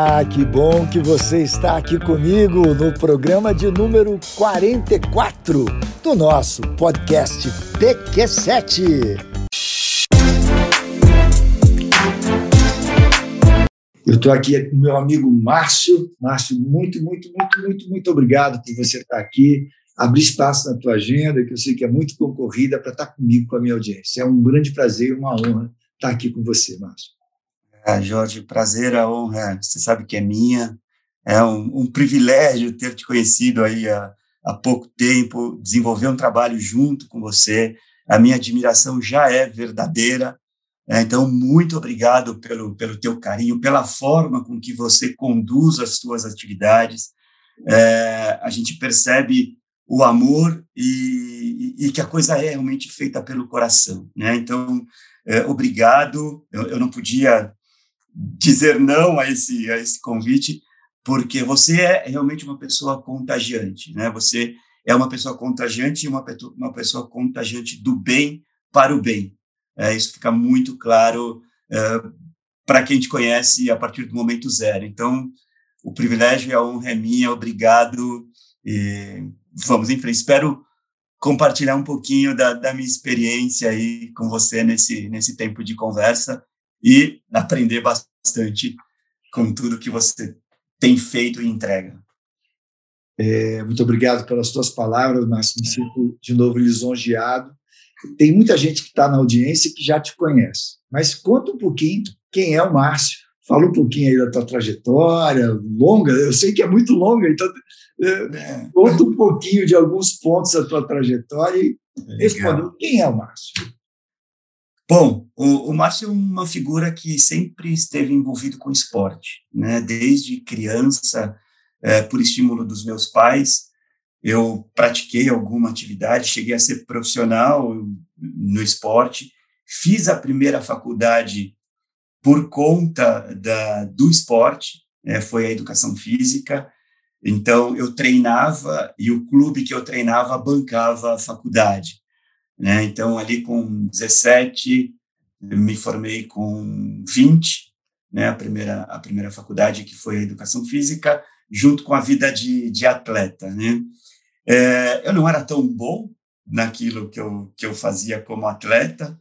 Ah, que bom que você está aqui comigo no programa de número 44 do nosso podcast PQ7. Eu estou aqui com meu amigo Márcio. Márcio, muito, muito, muito, muito, muito obrigado por você estar aqui, abrir espaço na tua agenda, que eu sei que é muito concorrida, para estar comigo, com a minha audiência. É um grande prazer e uma honra estar aqui com você, Márcio. Ah, Jorge, prazer, a honra, você sabe que é minha. É um, um privilégio ter te conhecido aí há, há pouco tempo, desenvolver um trabalho junto com você. A minha admiração já é verdadeira. É, então, muito obrigado pelo, pelo teu carinho, pela forma com que você conduz as suas atividades. É, a gente percebe o amor e, e, que a coisa é realmente feita pelo coração. Né? Então, é, obrigado. Eu, eu, não podia dizer não a esse, a esse convite, porque você é realmente uma pessoa contagiante, né? Você é uma pessoa contagiante e uma, uma pessoa contagiante do bem para o bem. É, isso fica muito claro é, para quem te conhece a partir do momento zero. Então, o privilégio e a honra é minha, obrigado. E vamos em frente. Espero compartilhar um pouquinho da, da minha experiência aí com você nesse, nesse tempo de conversa e aprender bastante com tudo que você tem feito e entrega. É, muito obrigado pelas suas palavras, Márcio. Me sinto de novo lisonjeado. Tem muita gente que está na audiência que já te conhece, mas conta um pouquinho quem é o Márcio. Fala um pouquinho aí da tua trajetória longa. Eu sei que é muito longa, então é, é. conta um pouquinho de alguns pontos da tua trajetória e responda quem é o Márcio. Bom, o, o Márcio é uma figura que sempre esteve envolvido com esporte, né? Desde criança, é, por estímulo dos meus pais, eu pratiquei alguma atividade, cheguei a ser profissional no esporte, fiz a primeira faculdade por conta da, do esporte, é, foi a educação física. Então, eu treinava e o clube que eu treinava bancava a faculdade. Né? Então, ali com 17, me formei com 20, né? a, primeira, a primeira faculdade que foi a Educação Física, junto com a vida de, de atleta. Né? É, eu não era tão bom naquilo que eu, que eu fazia como atleta,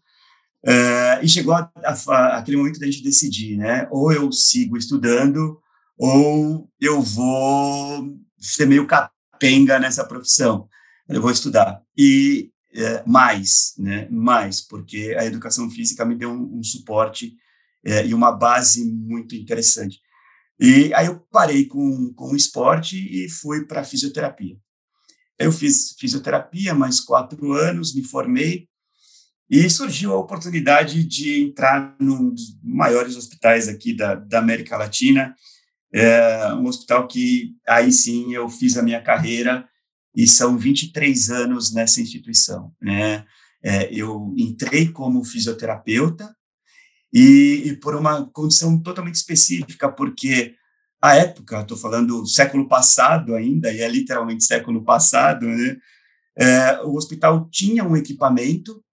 é, e chegou a, a, a, aquele momento da gente decidir, né? Ou eu sigo estudando, ou eu vou ser meio capenga nessa profissão. Eu vou estudar. E é, mais, né, mais, porque a educação física me deu um, um suporte é, e uma base muito interessante. E aí eu parei com, com o esporte e fui para fisioterapia. Eu fiz fisioterapia mais quatro anos, me formei e surgiu a oportunidade de entrar num dos maiores hospitais aqui da, da América Latina, é, um hospital que aí sim eu fiz a minha carreira e são 23 anos nessa instituição. Né? É, eu entrei como fisioterapeuta e, e, por uma condição totalmente específica, porque a época, estou falando século passado ainda, e é literalmente século passado, né? É, o hospital tinha um equipamento,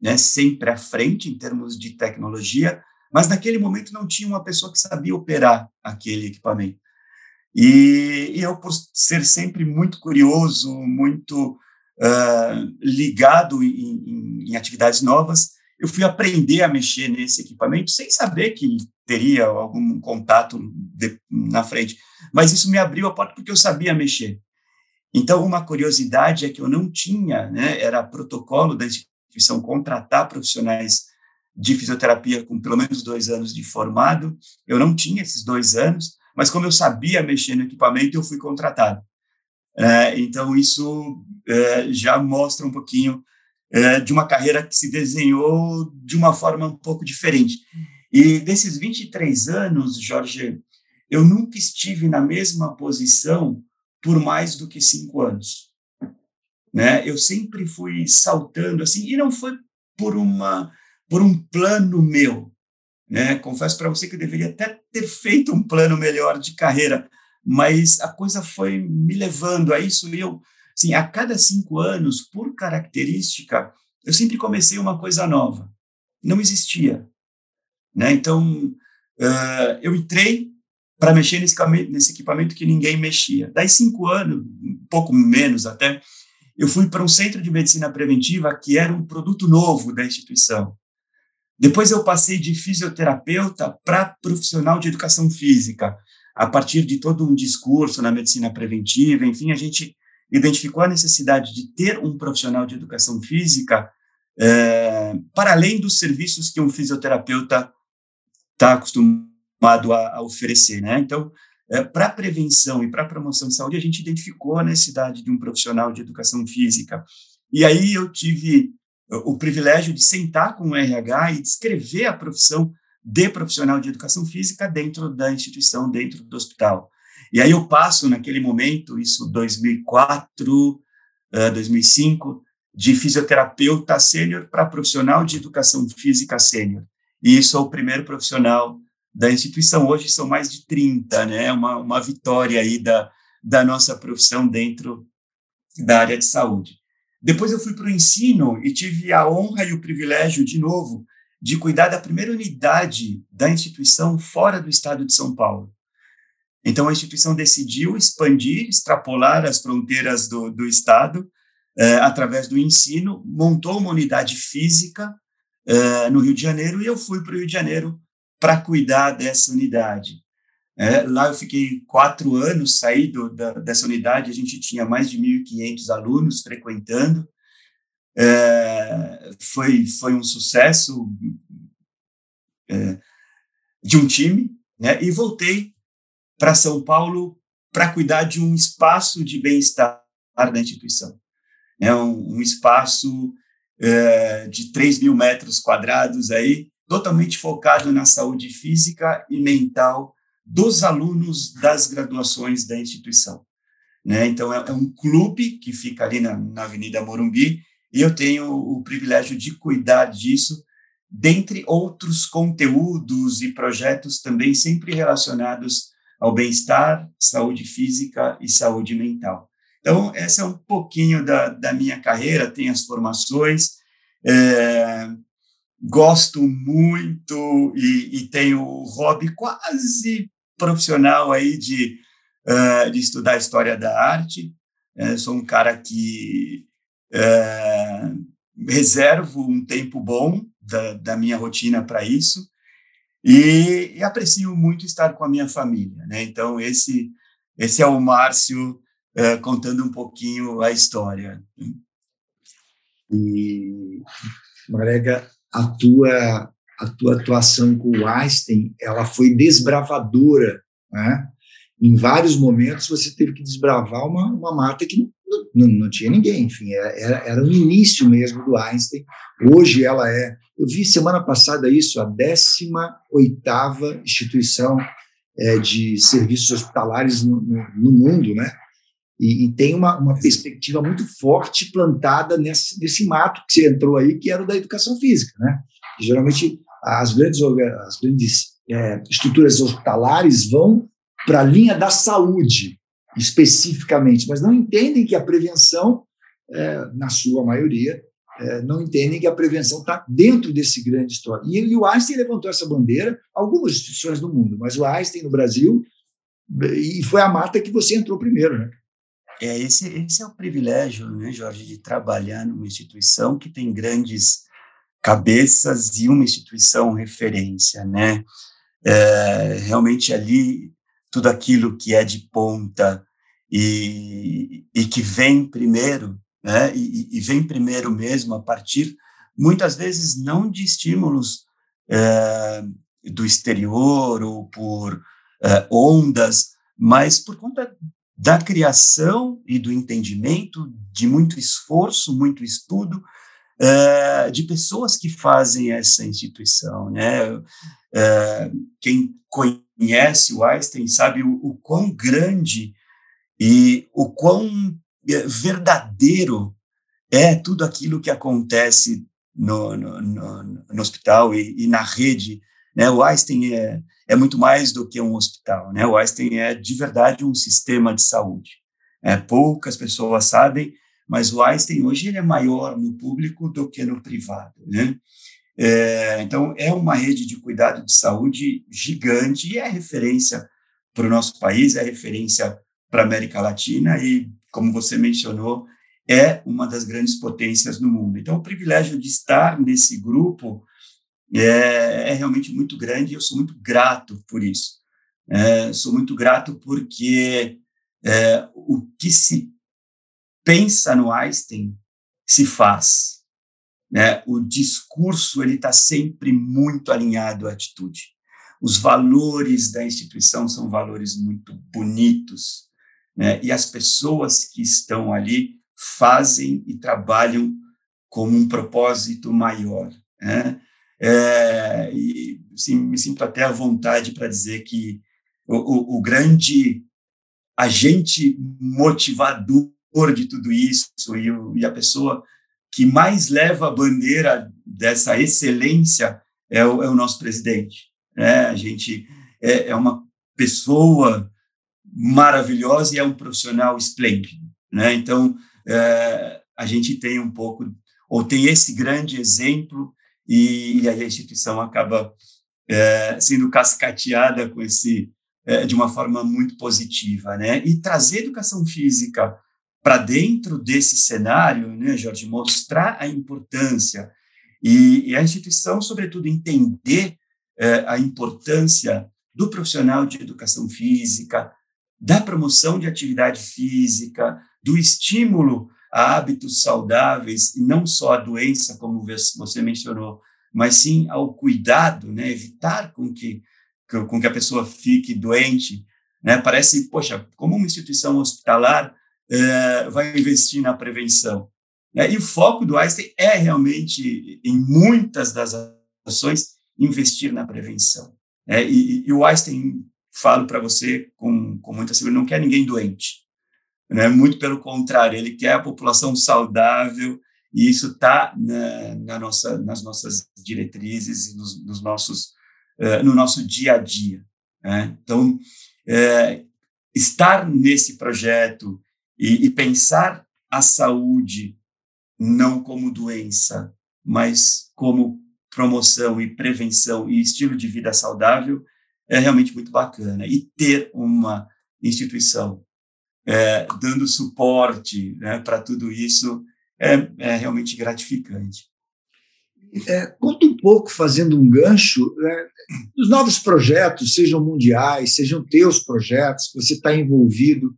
né, sempre à frente em termos de tecnologia, mas naquele momento não tinha uma pessoa que sabia operar aquele equipamento. E, e eu, por ser sempre muito curioso, muito uh, ligado em, em, em, atividades novas, eu fui aprender a mexer nesse equipamento sem saber que teria algum contato de, na frente. Mas isso me abriu a porta porque eu sabia mexer. Então, uma curiosidade é que eu não tinha, né, era protocolo da instituição contratar profissionais de fisioterapia com pelo menos dois anos de formado. Eu não tinha esses dois anos, mas como eu sabia mexer no equipamento, eu fui contratado. É, então, isso é, já mostra um pouquinho é, de uma carreira que se desenhou de uma forma um pouco diferente. E desses 23 anos, Jorge, eu nunca estive na mesma posição por mais do que cinco anos. Né? Eu sempre fui saltando assim, e não foi por uma por um plano meu, né? Confesso para você que eu deveria até ter feito um plano melhor de carreira, mas a coisa foi me levando a isso. E eu, assim, a cada cinco anos, por característica, eu sempre comecei uma coisa nova. Não existia. Né? Então, uh, eu entrei para mexer nesse, nesse equipamento que ninguém mexia. Daí, cinco anos, um pouco menos até, eu fui para um centro de medicina preventiva que era um produto novo da instituição. Depois eu passei de fisioterapeuta para profissional de educação física, a partir de todo um discurso na medicina preventiva, enfim, a gente identificou a necessidade de ter um profissional de educação física é, para além dos serviços que um fisioterapeuta está acostumado a, a, oferecer, né? Então, é, para prevenção e para promoção de saúde, a gente identificou a necessidade de um profissional de educação física. E aí eu tive o privilégio de sentar com o RH e descrever a profissão de profissional de educação física dentro da instituição, dentro do hospital. E aí eu passo, naquele momento, isso 2004, 2005, de fisioterapeuta sênior para profissional de educação física sênior. E sou o primeiro profissional da instituição. Hoje são mais de 30, né? Uma, uma vitória aí da, da nossa profissão dentro da área de saúde. Depois eu fui para o ensino e tive a honra e o privilégio, de novo, de cuidar da primeira unidade da instituição fora do estado de São Paulo. Então, a instituição decidiu expandir, extrapolar as fronteiras do, do estado eh, através do ensino, montou uma unidade física eh, no Rio de Janeiro e eu fui para o Rio de Janeiro para cuidar dessa unidade. É, lá eu fiquei quatro anos, saí do, da, dessa unidade, a gente tinha mais de 1.500 alunos frequentando, é, foi, foi um sucesso é, de um time, né? e voltei para São Paulo para cuidar de um espaço de bem-estar da instituição. É um, um espaço é, de 3 mil metros quadrados aí, totalmente focado na saúde física e mental dos alunos das graduações da instituição. Né? Então, é, é, um clube que fica ali na, na Avenida Morumbi, e eu tenho o privilégio de cuidar disso, dentre outros conteúdos e projetos também sempre relacionados ao bem-estar, saúde física e saúde mental. Então, essa é um pouquinho da, da minha carreira, tem as formações, é, gosto muito e, e tenho o hobby quase profissional aí de, uh, de estudar história da arte. Uh, sou um cara que uh, reservo um tempo bom da, da minha rotina para isso e, e, aprecio muito estar com a minha família. Né? Então, esse, esse é o Márcio contando um pouquinho a história. E, Marega, a tua a tua atuação com o Einstein, ela foi desbravadora, né? Em vários momentos você teve que desbravar uma, uma mata que não, não, não tinha ninguém, enfim, era, era o início mesmo do Einstein. Hoje ela é, eu vi semana passada isso, a 18ª instituição é, de serviços hospitalares no, no, no mundo, né? E, e, tem uma, uma perspectiva muito forte plantada nesse, nesse mato que você entrou aí, que era o da educação física, né? Que geralmente as grandes, as grandes é, estruturas hospitalares vão para a linha da saúde, especificamente, mas não entendem que a prevenção, é, na sua maioria, é, não entendem que a prevenção está dentro desse grande história. E, e, o Einstein levantou essa bandeira, algumas instituições do mundo, mas o Einstein no Brasil, e foi a mata que você entrou primeiro, né? É, esse, esse é o privilégio, né, Jorge, de trabalhar numa instituição que tem grandes cabeças e uma instituição referência, né? É, realmente ali tudo aquilo que é de ponta e, e que vem primeiro, né? E, e, vem primeiro mesmo a partir muitas vezes não de estímulos é, do exterior ou por é, ondas, mas por conta da criação e do entendimento, de muito esforço, muito estudo, uh, de pessoas que fazem essa instituição, né? Uh, quem conhece o Einstein sabe o, o quão grande e o quão eh, verdadeiro é tudo aquilo que acontece no, no, no, no hospital e, e, na rede. Né? O Einstein é, é muito mais do que um hospital. Né? O Einstein é, de verdade, um sistema de saúde. É, poucas pessoas sabem, mas o Einstein hoje ele é maior no público do que no privado, né? É, então, é uma rede de cuidado de saúde gigante e é referência para o nosso país, é referência para a América Latina e, como você mencionou, é uma das grandes potências no mundo. Então, o privilégio de estar nesse grupo é, é realmente muito grande e eu sou muito grato por isso. É, sou muito grato porque é, o que se pensa no Einstein se faz. Né? O discurso ele está sempre muito alinhado à atitude. Os valores da instituição são valores muito bonitos, né? e as pessoas que estão ali fazem e trabalham como um propósito maior. Né? É, e assim, me sinto até à vontade para dizer que o, o, o, grande agente motivador de tudo isso e, o, e, a pessoa que mais leva a bandeira dessa excelência é o, é o nosso presidente. Né? A gente é, é uma pessoa maravilhosa e é um profissional esplêndido. Né? Então, é, a gente tem um pouco, ou tem esse grande exemplo, e, e a instituição acaba é, sendo cascateada com esse, é, de uma forma muito positiva. Né? E trazer educação física para dentro desse cenário, né, Jorge, mostrar a importância e, e a instituição, sobretudo, entender é, a importância do profissional de educação física, da promoção de atividade física, do estímulo a hábitos saudáveis, e não só a doença, como você mencionou, mas sim ao cuidado, né? evitar com que, com que a pessoa fique doente. Né? Parece, poxa, como uma instituição hospitalar é, vai investir na prevenção? Né? E o foco do Einstein é realmente, em muitas das ações, investir na prevenção. Né? E, e o Einstein, falo para você com, com muita segurança, não quer ninguém doente. Né? Muito pelo contrário, ele quer a população saudável, e isso está na, na, nossa, nas nossas diretrizes e nos, nos nossos, uh, no nosso dia a dia. Né? Então, uh, estar nesse projeto e, e pensar a saúde não como doença, mas como promoção e prevenção e estilo de vida saudável é realmente muito bacana. E ter uma instituição é, dando suporte né, para tudo isso, é, é, realmente gratificante. É, conta um pouco, fazendo um gancho, né, dos novos projetos, sejam mundiais, sejam teus projetos, você está envolvido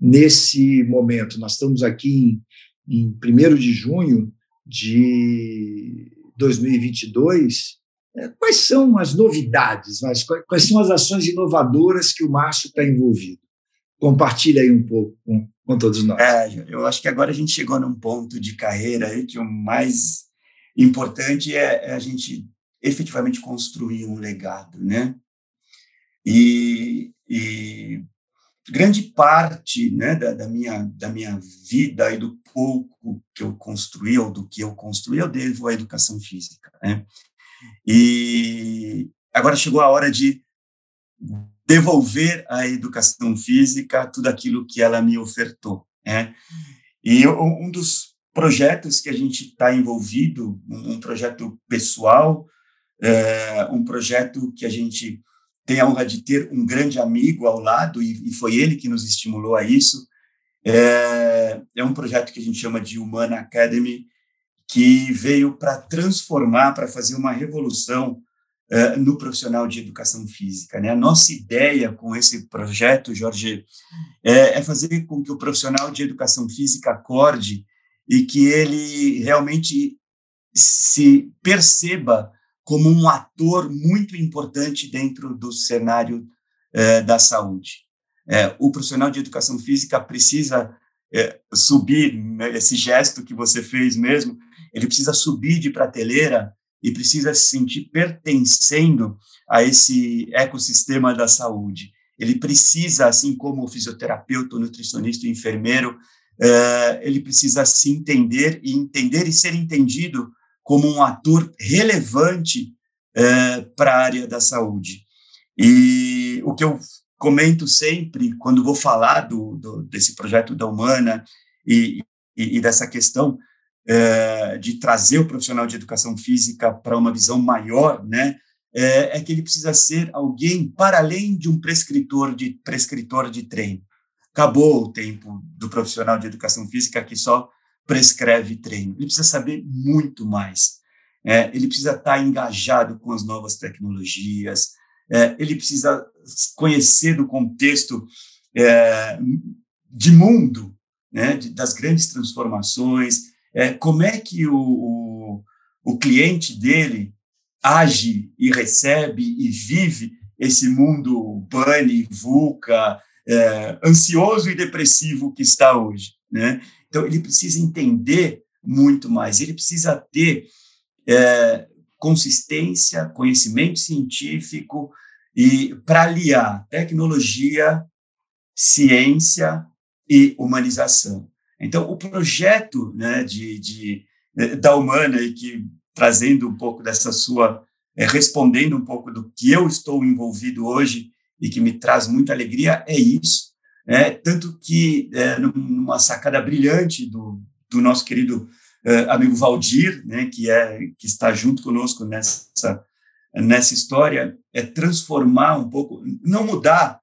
nesse momento. Nós estamos aqui em, em 1 de junho de 2022. É, quais são as novidades, mas quais, são as ações inovadoras que o Márcio está envolvido? Compartilha aí um pouco com, com todos nós. É, eu acho que agora a gente chegou num ponto de carreira que o mais importante é, é a gente efetivamente construir um legado, né? E, e grande parte né, da, da, minha, da minha vida e do pouco que eu construí, ou do que eu construí, eu devo à educação física. Né? E agora chegou a hora de devolver à educação física tudo aquilo que ela me ofertou. Né? E um dos projetos que a gente está envolvido, um projeto pessoal, é, um projeto que a gente tem a honra de ter um grande amigo ao lado, e, e foi ele que nos estimulou a isso, é, é um projeto que a gente chama de Humana Academy, que veio para transformar, para fazer uma revolução uh, no profissional de educação física. Né? A nossa ideia com esse projeto, Jorge, é, é fazer com que o profissional de educação física acorde e que ele realmente se perceba como um ator muito importante dentro do cenário uh, da saúde. É, o profissional de educação física precisa é, subir, né, esse gesto que você fez mesmo, ele precisa subir de prateleira e precisa se sentir pertencendo a esse ecossistema da saúde. Ele precisa, assim como o fisioterapeuta, o nutricionista, o enfermeiro, ele precisa se entender e entender e ser entendido como um ator relevante uh, para a área da saúde. E o que eu comento sempre quando vou falar do, do desse projeto da Humana e, e, e dessa questão é, de trazer o profissional de educação física para uma visão maior, né, é, é, que ele precisa ser alguém para além de um prescritor de prescritor de treino. Acabou o tempo do profissional de educação física que só prescreve treino. Ele precisa saber muito mais. É, ele precisa estar engajado com as novas tecnologias. É, ele precisa conhecer do contexto é, de mundo, né, de, das grandes transformações. É, como é que o, o, o cliente dele age e recebe e vive esse mundo bunny, VUCA, é, ansioso e depressivo que está hoje, né? Então ele precisa entender muito mais, ele precisa ter é, consistência, conhecimento científico e para aliar tecnologia, ciência e humanização. Então o projeto né, de, de da Humana e que trazendo um pouco dessa sua, é, respondendo um pouco do que eu estou envolvido hoje e que me traz muita alegria, é isso. É, tanto que, é, numa sacada brilhante do, do nosso querido é, amigo Valdir, né, que, é, que está junto conosco nessa, nessa história, é transformar um pouco, não mudar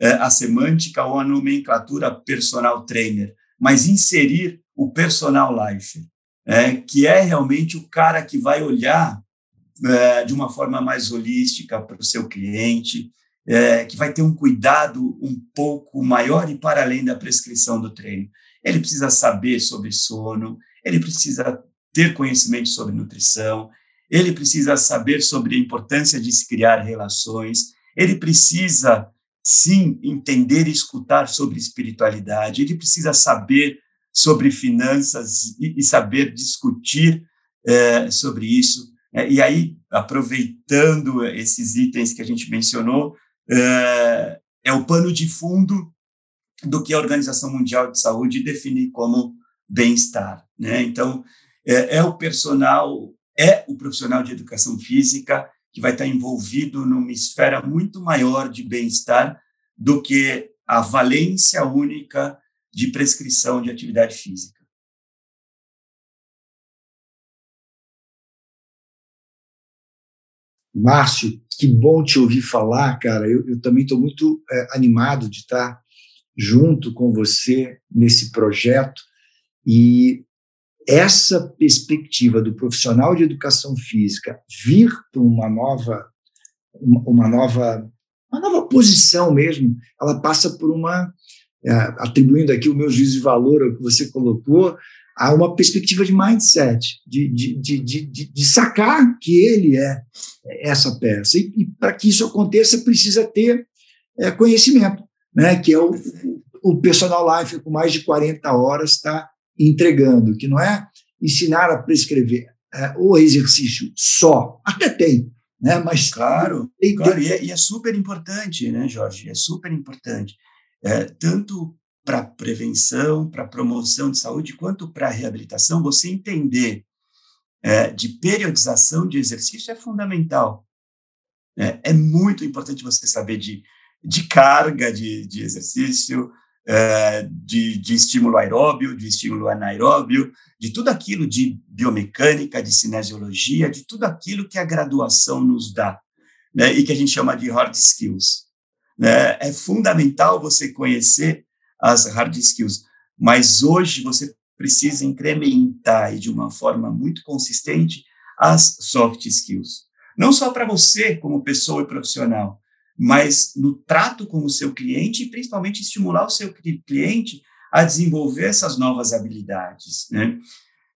é, a semântica ou a nomenclatura personal trainer, mas inserir o personal life é, que é realmente o cara que vai olhar é, de uma forma mais holística para o seu cliente, é, que vai ter um cuidado um pouco maior e para além da prescrição do treino. Ele precisa saber sobre sono, ele precisa ter conhecimento sobre nutrição, ele precisa saber sobre a importância de se criar relações, ele precisa, sim, entender e escutar sobre espiritualidade, ele precisa saber sobre finanças e, e saber discutir é, sobre isso. É, e aí, aproveitando esses itens que a gente mencionou, é, é o pano de fundo do que a Organização Mundial de Saúde define como bem-estar. Né? Então, é, é, o personal, é o profissional de educação física que vai estar envolvido numa esfera muito maior de bem-estar do que a valência única de prescrição de atividade física. Márcio, que bom te ouvir falar, cara. Eu, eu também estou muito é, animado de estar junto com você nesse projeto e essa perspectiva do profissional de educação física vir para uma nova uma, nova uma nova posição mesmo, ela passa por uma é, atribuindo aqui o meu juízo de valor ao que você colocou, a uma perspectiva de mindset, de, de, de, de, sacar que ele é essa peça. E, e para que isso aconteça, precisa ter é, conhecimento, né? que é o, o personal life com mais de 40 horas está entregando, que não é ensinar a prescrever é, o exercício só, até tem, né? mas claro, tem, claro. E, é, e é super importante, né, Jorge? É super importante é, tanto para prevenção, para promoção de saúde, quanto para reabilitação, você entender é, de periodização de exercício é fundamental. É, é, muito importante você saber de, de carga de, de exercício, é, de, de estímulo aeróbio, de estímulo anaeróbio, de tudo aquilo de biomecânica, de cinesiologia, de tudo aquilo que a graduação nos dá, né, e que a gente chama de hard skills. Né? É fundamental você conhecer as hard skills, mas hoje você precisa incrementar e de uma forma muito consistente as soft skills. Não só para você como pessoa e profissional, mas no trato com o seu cliente e principalmente estimular o seu cliente a desenvolver essas novas habilidades, né?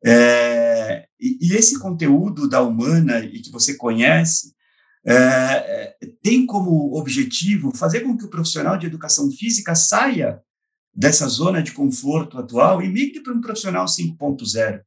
É, e, e, esse conteúdo da Humana e que você conhece, é, é, tem como objetivo fazer com que o profissional de educação física saia dessa zona de conforto atual e migre para um profissional 5.0.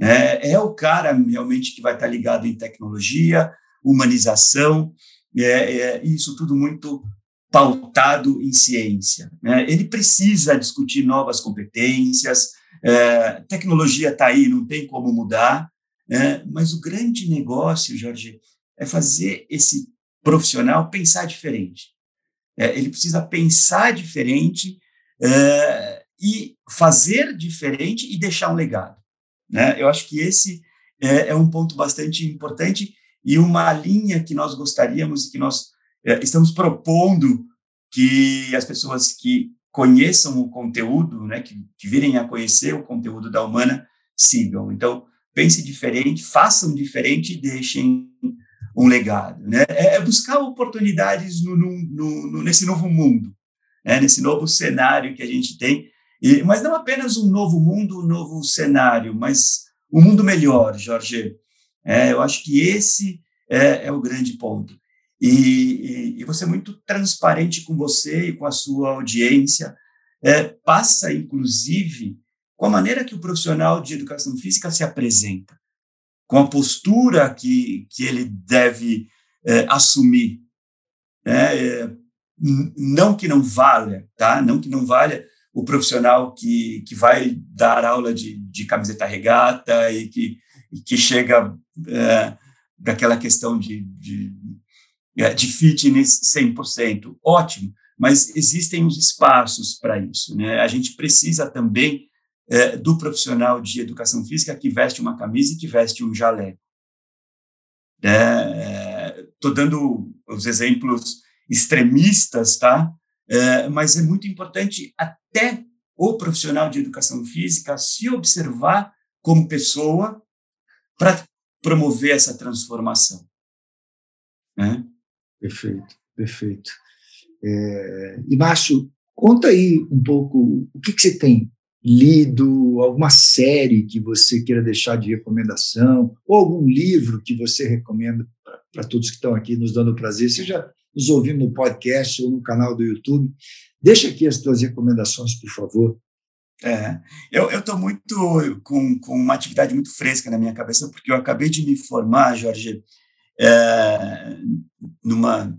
É, é o cara realmente que vai estar ligado em tecnologia, humanização, é, é, isso tudo muito pautado em ciência. Né? Ele precisa discutir novas competências, é, tecnologia está aí, não tem como mudar, né? mas o grande negócio, Jorge, é fazer esse profissional pensar diferente. É, ele precisa pensar diferente é, e fazer diferente e deixar um legado. Né? Eu acho que esse é, é um ponto bastante importante e uma linha que nós gostaríamos e que nós é, estamos propondo que as pessoas que conheçam o conteúdo, né, que, que virem a conhecer o conteúdo da Humana, sigam. Então, pense diferente, façam diferente e deixem um legado. Né? É, é buscar oportunidades no, no, no, nesse novo mundo, né? nesse novo cenário que a gente tem, e, mas não apenas um novo mundo, um novo cenário, mas um mundo melhor, Jorge. É, eu acho que esse é, é o grande ponto. E, e, e, você é muito transparente com você e com a sua audiência, é, passa, inclusive, com a maneira que o profissional de educação física se apresenta, com a postura que, que ele deve é, assumir. Né? Não que não valha, tá? não que não valha o profissional que, que vai dar aula de, de camiseta regata e que, e que chega é, daquela questão de, de, é, de fitness 100%. Ótimo, mas existem os espaços para isso. Né? A gente precisa também é, do profissional de educação física que veste uma camisa e que veste um jaleco. Estou é, dando os exemplos extremistas, tá? É, mas é muito importante até o profissional de educação física se observar como pessoa para promover essa transformação. Né? Perfeito, perfeito. É, e, Márcio, conta aí um pouco o que, que você tem lido, alguma série que você queira deixar de recomendação, ou algum livro que você recomenda para todos que estão aqui nos dando prazer, seja nos ouvindo no podcast ou no canal do YouTube. Deixa aqui as tuas recomendações, por favor. É, eu estou muito com, com uma atividade muito fresca na minha cabeça, porque eu acabei de me formar, Jorge, é, numa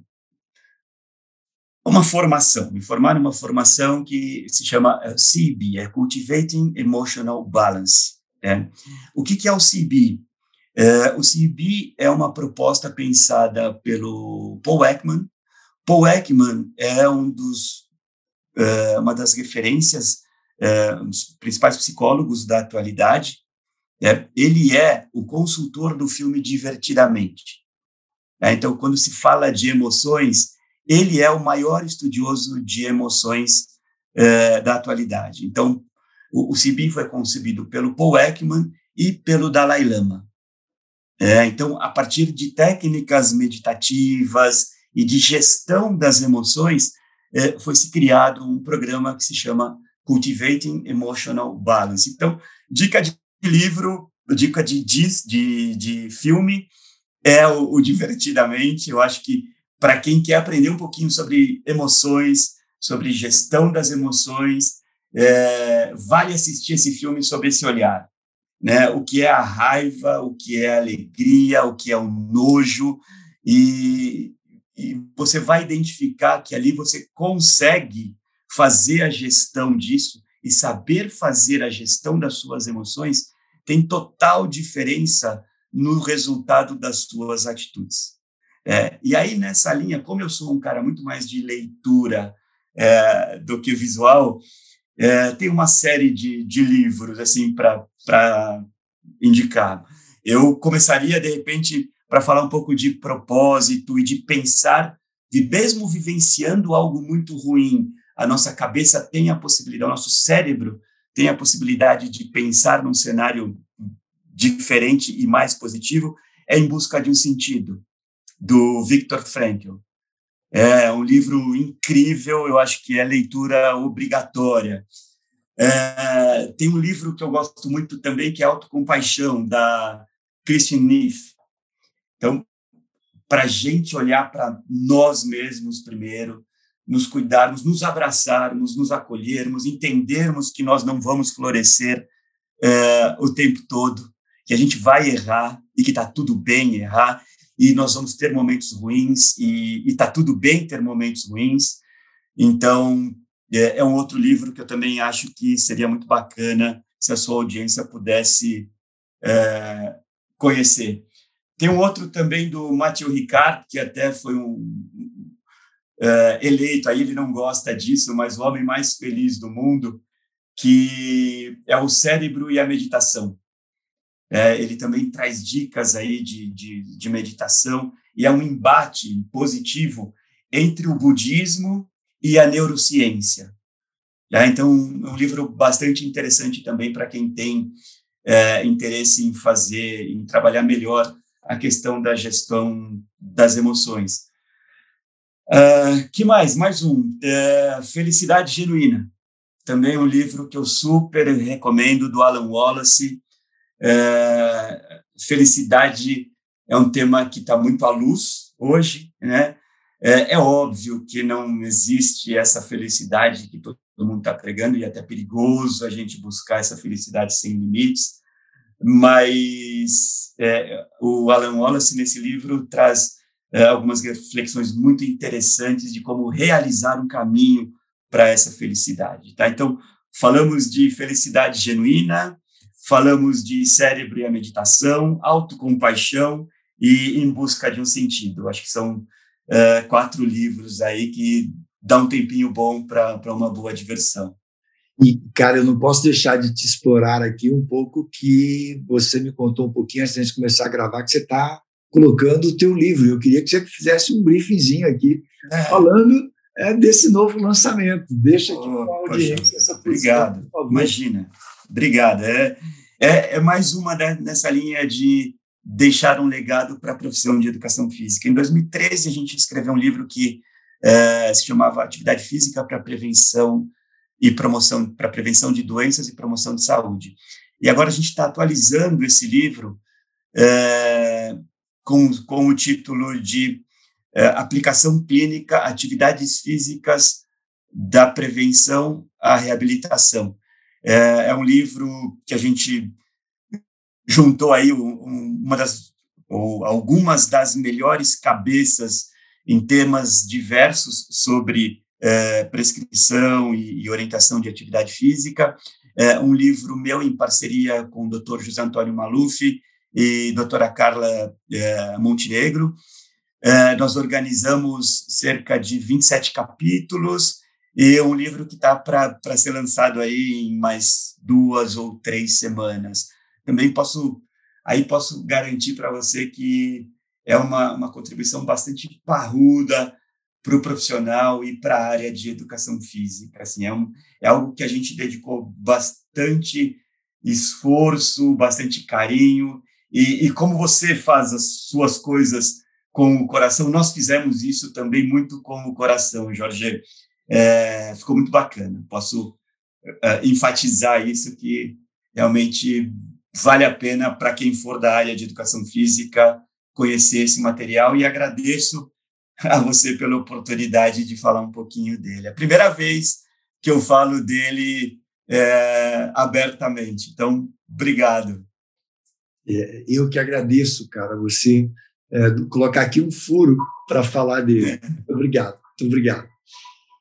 uma formação, me formar numa formação que se chama é, CB, é Cultivating Emotional Balance. É. O que, que é o CB? É, o CB é uma proposta pensada pelo Paul Ekman. Paul Ekman é um dos, é, uma das referências, é, um dos principais psicólogos da atualidade. É, ele é o consultor do filme Divertidamente. É, então, quando se fala de emoções, ele é o maior estudioso de emoções é, da atualidade. Então, o, o CB foi concebido pelo Paul Ekman e pelo Dalai Lama. É, então, a partir de técnicas meditativas e de gestão das emoções, é, foi se criado um programa que se chama Cultivating Emotional Balance. Então, dica de livro, dica de, de, de filme é o, o Divertidamente. Eu acho que para quem quer aprender um pouquinho sobre emoções, sobre gestão das emoções, é, vale assistir esse filme sob esse olhar né? O que é a raiva, o que é a alegria, o que é o nojo e, e você vai identificar que ali você consegue fazer a gestão disso e saber fazer a gestão das suas emoções tem total diferença no resultado das suas atitudes. É, e aí, nessa linha, como eu sou um cara muito mais de leitura é, do que visual, é, tem uma série de, de livros assim para indicar. Eu começaria, de repente, para falar um pouco de propósito e de pensar, de mesmo vivenciando algo muito ruim, a nossa cabeça tem a possibilidade, o nosso cérebro tem a possibilidade de pensar num cenário diferente e mais positivo, é em busca de um sentido, do Viktor Frankl. É um livro incrível, eu acho que é leitura obrigatória. É, tem um livro que eu gosto muito também, que é Autocompaixão, da Christian Neff. Então, para a gente olhar para nós mesmos primeiro, nos cuidarmos, nos abraçarmos, nos acolhermos, entendermos que nós não vamos florescer é, o tempo todo, que a gente vai errar e que está tudo bem errar, e nós vamos ter momentos ruins e está tudo bem ter momentos ruins. Então, é, é, um outro livro que eu também acho que seria muito bacana se a sua audiência pudesse é, conhecer. Tem um outro também do Mathieu Ricard, que até foi um é, eleito, aí ele não gosta disso, mas o homem mais feliz do mundo, que é o cérebro e a meditação. É, ele também traz dicas aí de, de, de meditação e é um embate positivo entre o budismo e a neurociência. É, então, um livro bastante interessante também para quem tem é, interesse em fazer, em trabalhar melhor a questão da gestão das emoções. Uh, que mais? Mais um. Uh, Felicidade Genuína. Também um livro que eu super recomendo, do Alan Wallace. Uh, felicidade é um tema que está muito à luz hoje, né? É, é, óbvio que não existe essa felicidade que todo mundo está pregando, e é até perigoso a gente buscar essa felicidade sem limites, mas é, o Alan Wallace, nesse livro, traz é, algumas reflexões muito interessantes de como realizar um caminho para essa felicidade. Tá? Então, falamos de felicidade genuína, falamos de cérebro e a meditação, autocompaixão e em busca de um sentido. Acho que são é, quatro livros aí que dá um tempinho bom para uma boa diversão. E, cara, eu não posso deixar de te explorar aqui um pouco que você me contou um pouquinho antes de começar a gravar que você está colocando o teu livro. Eu queria que você fizesse um briefingzinho aqui é. falando é, desse novo lançamento. Deixa aqui oh, para a audiência essa Obrigado. Imagina. Obrigado. É, é, é mais uma da, nessa linha de deixar um legado para a profissão de educação física. Em 2013, a gente escreveu um livro que é, se chamava Atividade Física para Prevenção e Promoção, para Prevenção de Doenças e Promoção de Saúde. E agora a gente está atualizando esse livro é, com, com o título de é, Aplicação Clínica, Atividades Físicas da Prevenção à Reabilitação. É, é um livro que a gente juntou aí uma das, algumas das melhores cabeças em temas diversos sobre é, prescrição e, e, orientação de atividade física. É um livro meu em parceria com o Dr. José Antônio Maluf e doutora Carla é, Montenegro. É, nós organizamos cerca de 27 capítulos e um livro que está para ser lançado aí em mais duas ou três semanas. Também posso, aí posso garantir para você que é uma, uma contribuição bastante parruda para o profissional e para a área de educação física. Assim, é, um, é algo que a gente dedicou bastante esforço, bastante carinho, e, e como você faz as suas coisas com o coração, nós fizemos isso também muito com o coração, Jorge. É, ficou muito bacana. Posso é, enfatizar isso que realmente vale a pena para quem for da área de educação física conhecer esse material e agradeço a você pela oportunidade de falar um pouquinho dele. É a primeira vez que eu falo dele é, abertamente. Então, obrigado. É, eu que agradeço, cara, você é, colocar aqui um furo para falar dele. Muito obrigado, muito obrigado.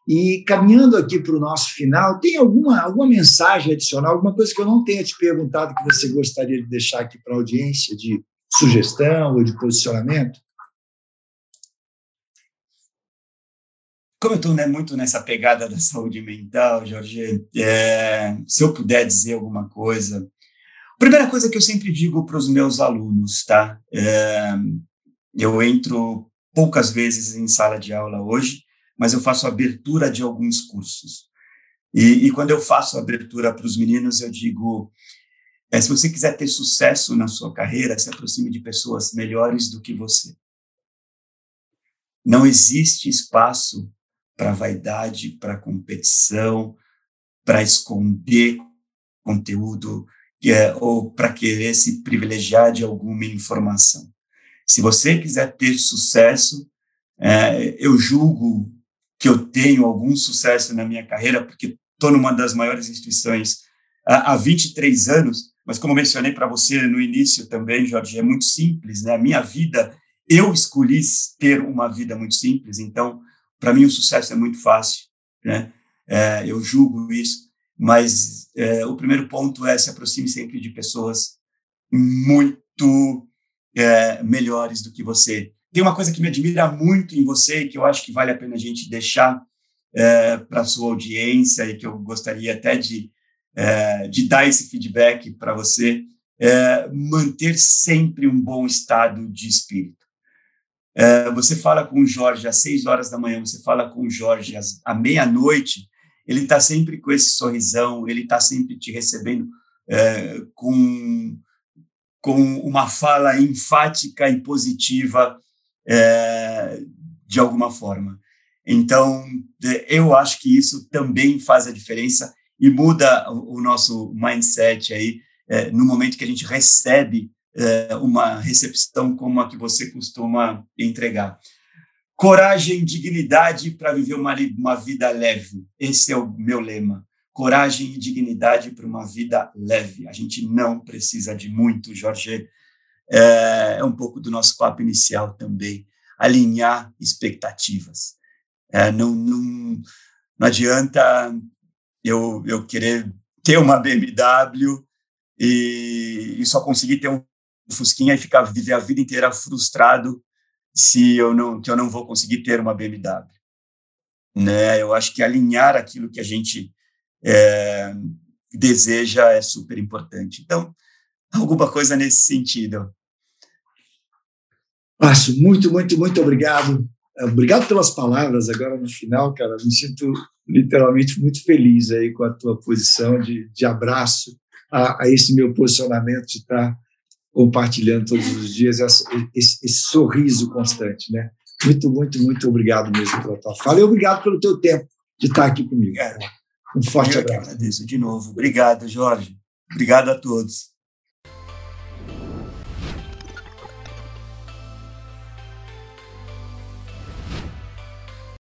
E caminhando aqui para o nosso final, tem alguma, alguma mensagem adicional, alguma coisa que eu não tenha te perguntado que você gostaria de deixar aqui para a audiência, de sugestão ou de posicionamento? Como eu estou né, muito nessa pegada da saúde mental, Jorge, é, se eu puder dizer alguma coisa. Primeira coisa que eu sempre digo para os meus alunos, tá? É, eu entro poucas vezes em sala de aula hoje, mas eu faço abertura de alguns cursos. E, e quando eu faço abertura para os meninos, eu digo: é, se você quiser ter sucesso na sua carreira, se aproxime de pessoas melhores do que você. Não existe espaço para vaidade, para competição, para esconder conteúdo é, ou para querer se privilegiar de alguma informação. Se você quiser ter sucesso, é, eu julgo que eu tenho algum sucesso na minha carreira, porque estou numa das maiores instituições há, há 23 anos, mas como mencionei para você no início também, Jorge, é muito simples, né? A minha vida, eu escolhi ter uma vida muito simples, então para mim, o sucesso é muito fácil, né? É, eu julgo isso, mas é, o primeiro ponto é se aproxime sempre de pessoas muito é, melhores do que você. Tem uma coisa que me admira muito em você e que eu acho que vale a pena a gente deixar é, para sua audiência e que eu gostaria até de, é, de dar esse feedback para você. é, manter sempre um bom estado de espírito. É, você fala com o Jorge às seis horas da manhã, você fala com o Jorge às, à meia-noite, ele está sempre com esse sorrisão, ele está sempre te recebendo é, com, com uma fala enfática e positiva é, de alguma forma. Então, eu acho que isso também faz a diferença e muda o, nosso mindset aí é, no momento que a gente recebe é, uma recepção como a que você costuma entregar. Coragem, dignidade para viver uma, uma vida leve. Esse é o meu lema. Coragem e dignidade para uma vida leve. A gente não precisa de muito, Jorge. É, é um pouco do nosso papo inicial também. Alinhar expectativas. É, não, não, não adianta eu, eu querer ter uma BMW e, e só conseguir ter um Fusquinha e ficar viver a vida inteira frustrado se eu não que eu não vou conseguir ter uma BMW, né? Eu acho que alinhar aquilo que a gente é, deseja é super importante. Então, alguma coisa nesse sentido. Márcio, muito, muito, muito obrigado. Obrigado pelas palavras agora no final, cara. Me sinto literalmente muito feliz aí com a tua posição de, de abraço a, a esse meu posicionamento de estar compartilhando todos os dias esse, esse, esse, sorriso constante, né? Muito, muito, muito obrigado mesmo pela tua fala e obrigado pelo teu tempo de estar aqui comigo. Um forte Eu abraço. agradeço de novo. Obrigado, Jorge. Obrigado a todos.